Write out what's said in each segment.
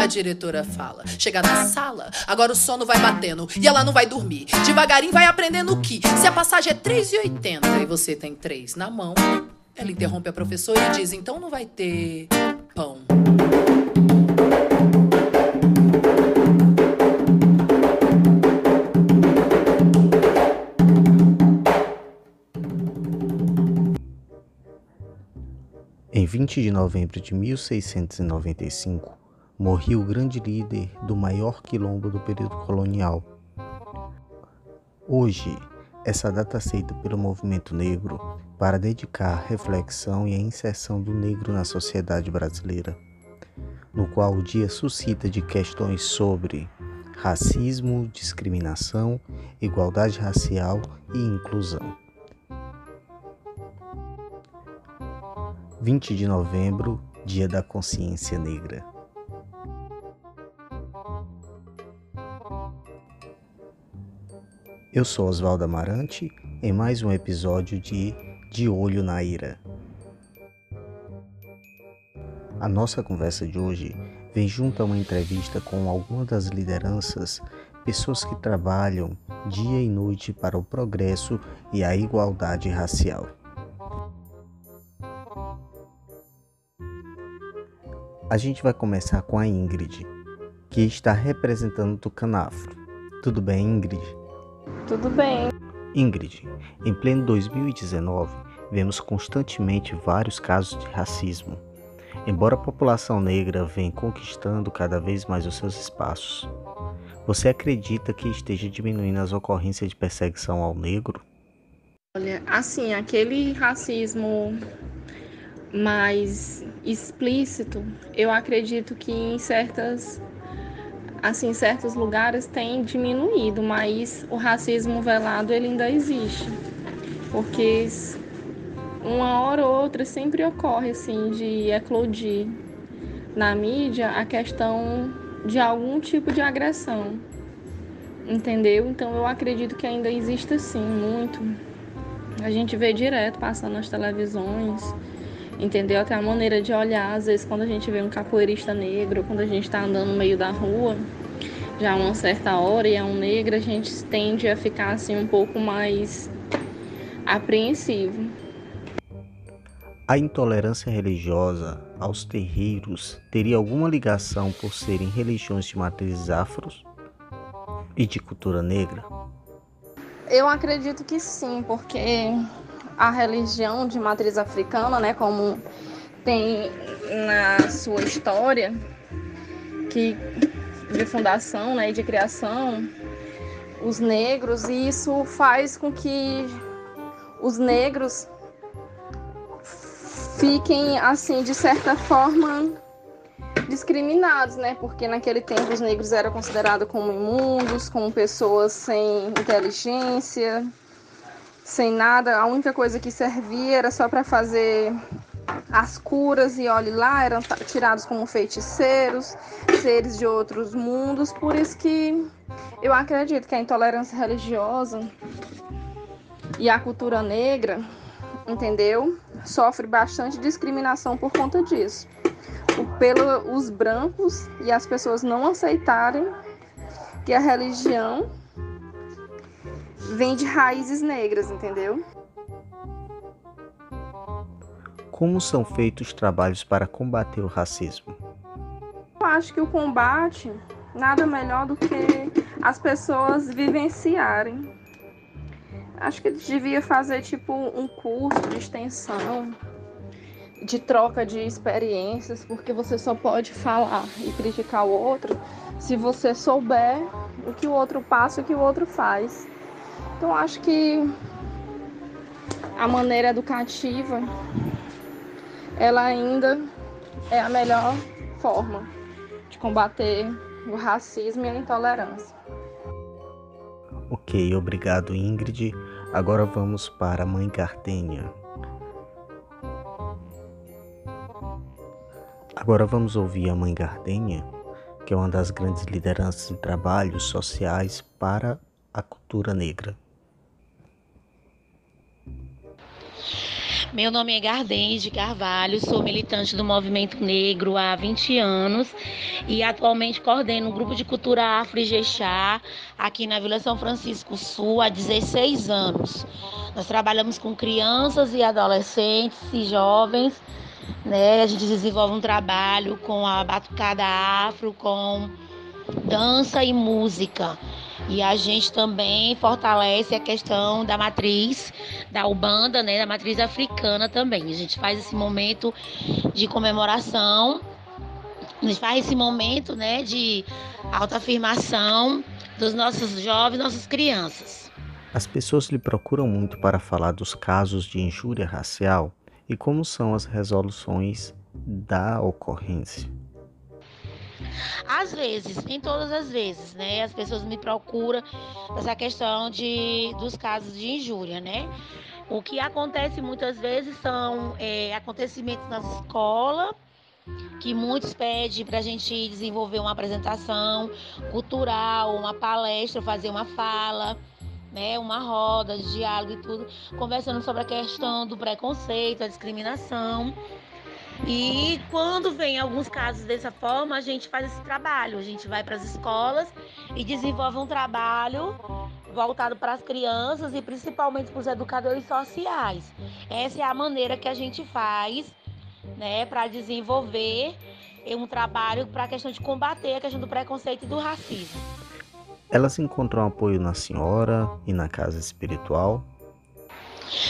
A diretora fala. Chega na sala, agora o sono vai batendo e ela não vai dormir. Devagarinho vai aprendendo que se a passagem é 3,80 e você tem 3 na mão, ela interrompe a professora e diz: então não vai ter pão. Em 20 de novembro de 1695, morria o grande líder do maior quilombo do período colonial. Hoje, essa data aceita pelo movimento negro para dedicar a reflexão e a inserção do negro na sociedade brasileira, no qual o dia suscita de questões sobre racismo, discriminação, igualdade racial e inclusão. 20 de novembro, Dia da Consciência Negra. Eu sou Oswaldo Amarante em mais um episódio de De Olho na Ira. A nossa conversa de hoje vem junto a uma entrevista com algumas das lideranças, pessoas que trabalham dia e noite para o progresso e a igualdade racial. A gente vai começar com a Ingrid, que está representando o Tucanafro. Tudo bem, Ingrid? Tudo bem. Ingrid, em pleno 2019, vemos constantemente vários casos de racismo. Embora a população negra venha conquistando cada vez mais os seus espaços, você acredita que esteja diminuindo as ocorrências de perseguição ao negro? Olha, assim, aquele racismo mais explícito, eu acredito que em certas assim, certos lugares tem diminuído, mas o racismo velado ele ainda existe. Porque uma hora ou outra sempre ocorre assim de eclodir na mídia a questão de algum tipo de agressão. Entendeu? Então eu acredito que ainda existe sim muito. A gente vê direto passando nas televisões, entendeu? Até a maneira de olhar, às vezes quando a gente vê um capoeirista negro, quando a gente está andando no meio da rua, já uma certa hora e é um negro, a gente tende a ficar assim um pouco mais apreensivo. A intolerância religiosa aos terreiros teria alguma ligação por serem religiões de matrizes afros e de cultura negra? Eu acredito que sim, porque a religião de matriz africana, né, como tem na sua história, que de fundação, né, de criação, os negros, e isso faz com que os negros fiquem assim de certa forma discriminados, né? Porque naquele tempo os negros eram considerados como imundos, como pessoas sem inteligência, sem nada. A única coisa que servia era só para fazer as curas e olhe lá eram tirados como feiticeiros, seres de outros mundos, por isso que eu acredito que a intolerância religiosa e a cultura negra, entendeu? Sofre bastante discriminação por conta disso. Pelos brancos e as pessoas não aceitarem que a religião vem de raízes negras, entendeu? Como são feitos os trabalhos para combater o racismo? Eu acho que o combate nada melhor do que as pessoas vivenciarem Acho que eles deviam fazer tipo um curso de extensão, de troca de experiências, porque você só pode falar e criticar o outro se você souber o que o outro passa, o que o outro faz. Então acho que a maneira educativa ela ainda é a melhor forma de combater o racismo e a intolerância. Ok, obrigado Ingrid. Agora vamos para a mãe Gardênia. Agora vamos ouvir a mãe Gardênia, que é uma das grandes lideranças em trabalhos sociais para a cultura negra. Meu nome é Gardens de Carvalho, sou militante do Movimento Negro há 20 anos e atualmente coordeno um grupo de cultura afro e Jexá aqui na Vila São Francisco Sul há 16 anos. Nós trabalhamos com crianças e adolescentes e jovens, né? A gente desenvolve um trabalho com a batucada afro, com dança e música. E a gente também fortalece a questão da matriz da Ubanda, né, da matriz africana também. A gente faz esse momento de comemoração, a gente faz esse momento, né, de autoafirmação dos nossos jovens, nossas crianças. As pessoas lhe procuram muito para falar dos casos de injúria racial e como são as resoluções da ocorrência. Às vezes, nem todas as vezes, né? As pessoas me procuram essa questão de, dos casos de injúria, né? O que acontece muitas vezes são é, acontecimentos nas escolas, que muitos pedem para a gente desenvolver uma apresentação cultural, uma palestra, fazer uma fala, né, uma roda de diálogo e tudo, conversando sobre a questão do preconceito, a discriminação. E quando vem alguns casos dessa forma, a gente faz esse trabalho. A gente vai para as escolas e desenvolve um trabalho voltado para as crianças e principalmente para os educadores sociais. Essa é a maneira que a gente faz, né, para desenvolver um trabalho para a questão de combater a questão do preconceito e do racismo. Elas encontram apoio na senhora e na casa espiritual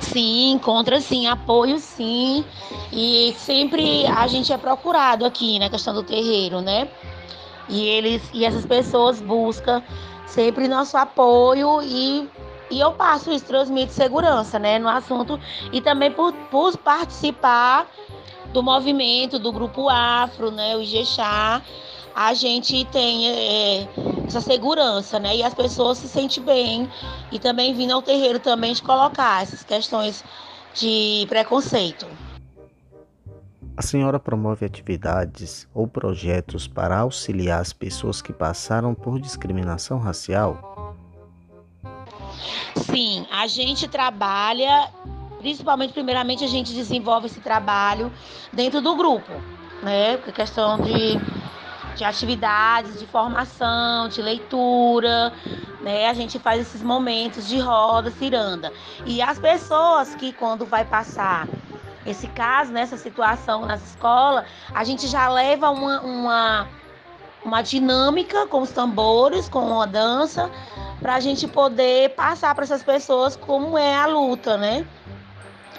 Sim, encontra sim, apoio sim. E sempre a gente é procurado aqui na questão do terreiro, né? E eles e essas pessoas buscam sempre nosso apoio e, e eu passo isso, transmito segurança, né, no assunto e também por, por participar do movimento do grupo Afro, né, o Ijexá, a gente tem é, essa segurança, né? E as pessoas se sentem bem e também vindo ao terreiro também de colocar essas questões de preconceito. A senhora promove atividades ou projetos para auxiliar as pessoas que passaram por discriminação racial? Sim, a gente trabalha, principalmente, primeiramente, a gente desenvolve esse trabalho dentro do grupo, né? A questão de de atividades de formação, de leitura, né? A gente faz esses momentos de roda, ciranda. E as pessoas que quando vai passar esse caso, nessa né, situação nas escolas, a gente já leva uma, uma, uma dinâmica com os tambores, com a dança, para a gente poder passar para essas pessoas como é a luta, né?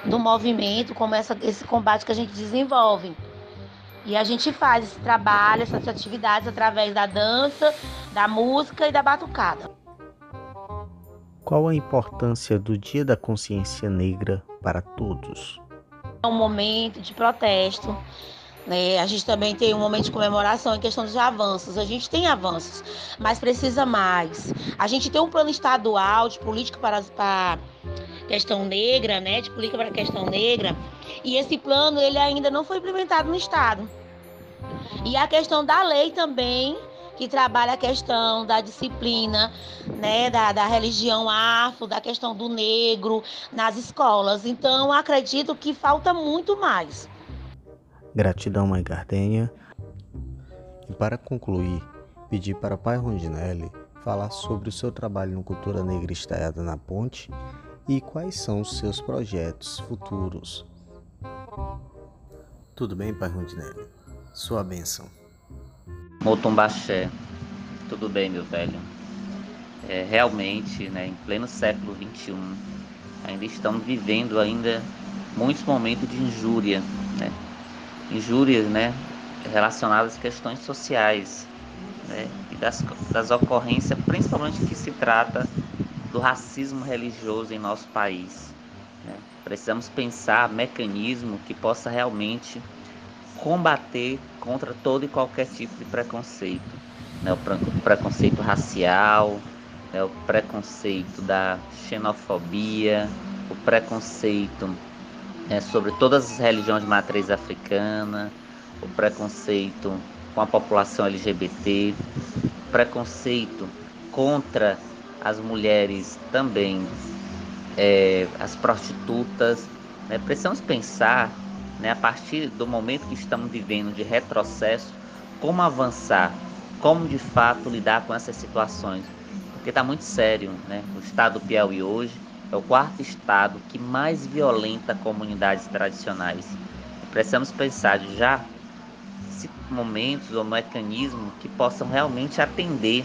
Do movimento, como essa, esse combate que a gente desenvolve. E a gente faz esse trabalho, essas atividades através da dança, da música e da batucada. Qual a importância do Dia da Consciência Negra para todos? É um momento de protesto. Né? A gente também tem um momento de comemoração em questão dos avanços. A gente tem avanços, mas precisa mais. A gente tem um plano estadual de política para, para questão negra, né, de política para a questão negra, e esse plano ele ainda não foi implementado no estado. E a questão da lei também, que trabalha a questão da disciplina, né, da, da religião afro, da questão do negro nas escolas. Então, acredito que falta muito mais. Gratidão, Mãe Gardenha. E para concluir, pedi para Pai Rondinelli falar sobre o seu trabalho no Cultura Negra Estaiada na Ponte e quais são os seus projetos futuros. Tudo bem, Pai Rondinelli? Sua bênção. Motumbaxé. Tudo bem, meu velho? é, realmente, né, em pleno século XXI, ainda estamos vivendo ainda muitos momentos de injúria, né? injúrias né, relacionadas a questões sociais né, e das, das ocorrências, principalmente que se trata do racismo religioso em nosso país. Né? Precisamos pensar mecanismo que possa realmente combater contra todo e qualquer tipo de preconceito. Né? O preconceito racial, né? o preconceito da xenofobia, o preconceito né? sobre todas as religiões de matriz africana, o preconceito com a população LGBT, preconceito contra as mulheres também, é, as prostitutas. Né? Precisamos pensar né, a partir do momento que estamos vivendo de retrocesso, como avançar, como de fato lidar com essas situações. Porque está muito sério, né? O estado do Piauí hoje é o quarto estado que mais violenta comunidades tradicionais. Precisamos pensar já momentos ou mecanismos que possam realmente atender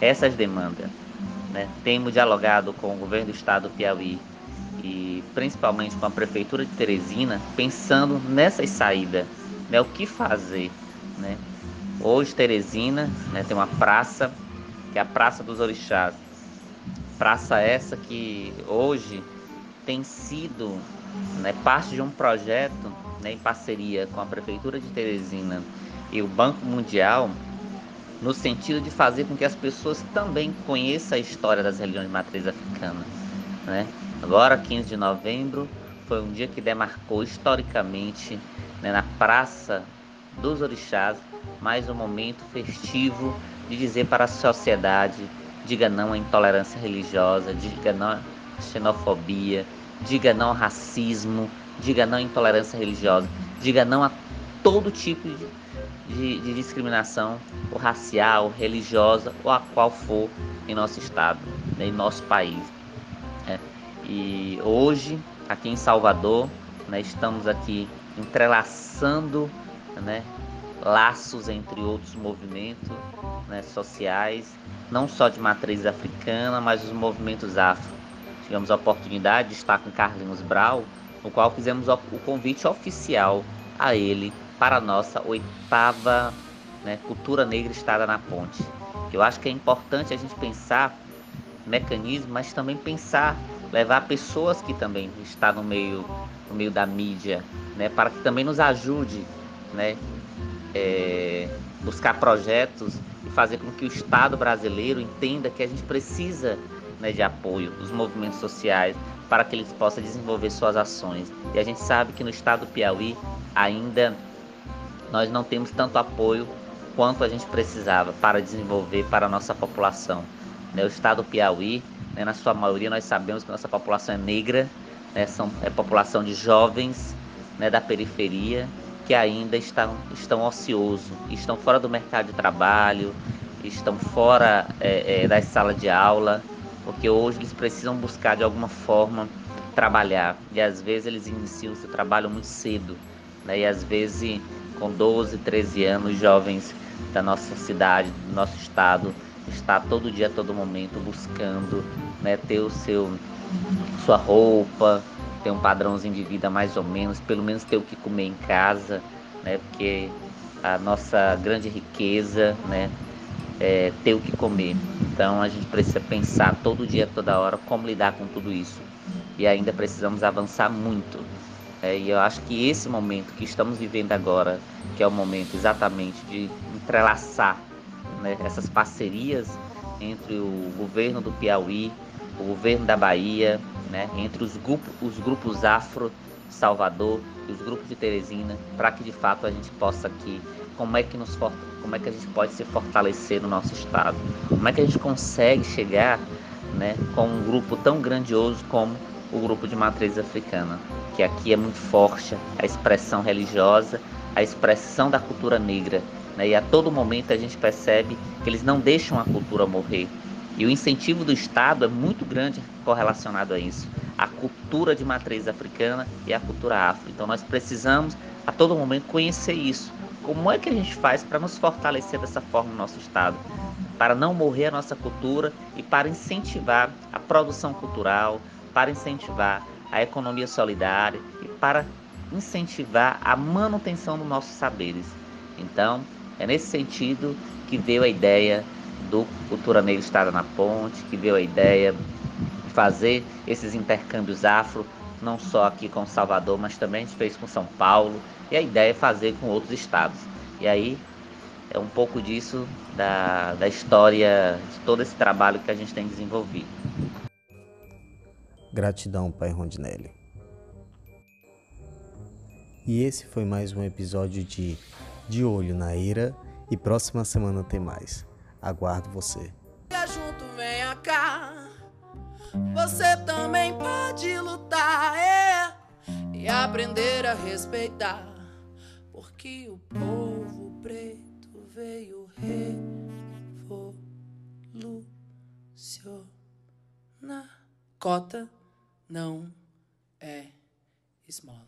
essas demandas. Né? Temos dialogado com o governo do estado do Piauí e principalmente com a prefeitura de Teresina, pensando nessas saídas, né, o que fazer, né? Hoje Teresina, né, tem uma praça que é a Praça dos Orixás. Praça essa que hoje tem sido né, parte de um projeto né, em parceria com a prefeitura de Teresina e o Banco Mundial, no sentido de fazer com que as pessoas também conheçam a história das religiões de matriz africana, né? Agora, 15 de novembro, foi um dia que demarcou historicamente né, na Praça dos Orixás mais um momento festivo de dizer para a sociedade: diga não à intolerância religiosa, diga não à xenofobia, diga não ao racismo, diga não à intolerância religiosa, diga não a todo tipo de, de, de discriminação, ou racial, ou religiosa, ou a qual for em nosso estado, né, em nosso país. E hoje, aqui em Salvador, né, estamos aqui entrelaçando né, laços entre outros movimentos né, sociais, não só de matriz africana, mas os movimentos afro. Tivemos a oportunidade de estar com Carlinhos Brau, no qual fizemos o convite oficial a ele para a nossa oitava né, Cultura Negra Estada na Ponte. Eu acho que é importante a gente pensar mecanismo, mas também pensar levar pessoas que também estão no meio, no meio da mídia, né, para que também nos ajude, né, é, buscar projetos e fazer com que o Estado brasileiro entenda que a gente precisa né, de apoio dos movimentos sociais para que eles possam desenvolver suas ações. E a gente sabe que no Estado do Piauí ainda nós não temos tanto apoio quanto a gente precisava para desenvolver para a nossa população. Né, o Estado do Piauí né? Na sua maioria, nós sabemos que nossa população é negra, né? São, é população de jovens né? da periferia que ainda estão, estão ociosos, estão fora do mercado de trabalho, estão fora é, é, das salas de aula, porque hoje eles precisam buscar de alguma forma trabalhar e às vezes eles iniciam seu trabalho muito cedo, né? e às vezes com 12, 13 anos, jovens da nossa cidade, do nosso estado, está todo dia, todo momento buscando né, ter o seu sua roupa, ter um padrãozinho de vida mais ou menos, pelo menos ter o que comer em casa, né, porque a nossa grande riqueza, né, é ter o que comer. Então a gente precisa pensar todo dia, toda hora como lidar com tudo isso. E ainda precisamos avançar muito. É, e eu acho que esse momento que estamos vivendo agora, que é o momento exatamente de entrelaçar né, essas parcerias entre o governo do Piauí, o governo da Bahia, né, entre os grupos, os grupos afro Salvador e os grupos de Teresina, para que de fato a gente possa aqui, como é que nos como é que a gente pode se fortalecer no nosso estado, como é que a gente consegue chegar, né, com um grupo tão grandioso como o grupo de matriz africana, que aqui é muito forte a expressão religiosa, a expressão da cultura negra, né? E a todo momento a gente percebe que eles não deixam a cultura morrer. E o incentivo do Estado é muito grande correlacionado a isso. A cultura de matriz africana e a cultura afro. Então nós precisamos a todo momento conhecer isso. Como é que a gente faz para nos fortalecer dessa forma no nosso Estado? para não morrer a nossa cultura e para incentivar a produção cultural, para incentivar a economia solidária e para incentivar a manutenção dos nossos saberes. Então, é nesse sentido que veio a ideia do Cultura Negra Estada na Ponte, que veio a ideia de fazer esses intercâmbios afro, não só aqui com Salvador, mas também a gente fez com São Paulo, e a ideia é fazer com outros estados. E aí é um pouco disso da, da história de todo esse trabalho que a gente tem desenvolvido. Gratidão, Pai Rondinelli. E esse foi mais um episódio de De Olho na Ira e próxima semana tem mais. Aguardo você. Junto, venha cá. Você também pode lutar, é, e aprender a respeitar, porque o povo preto veio revolucionar. Cota não é esmola.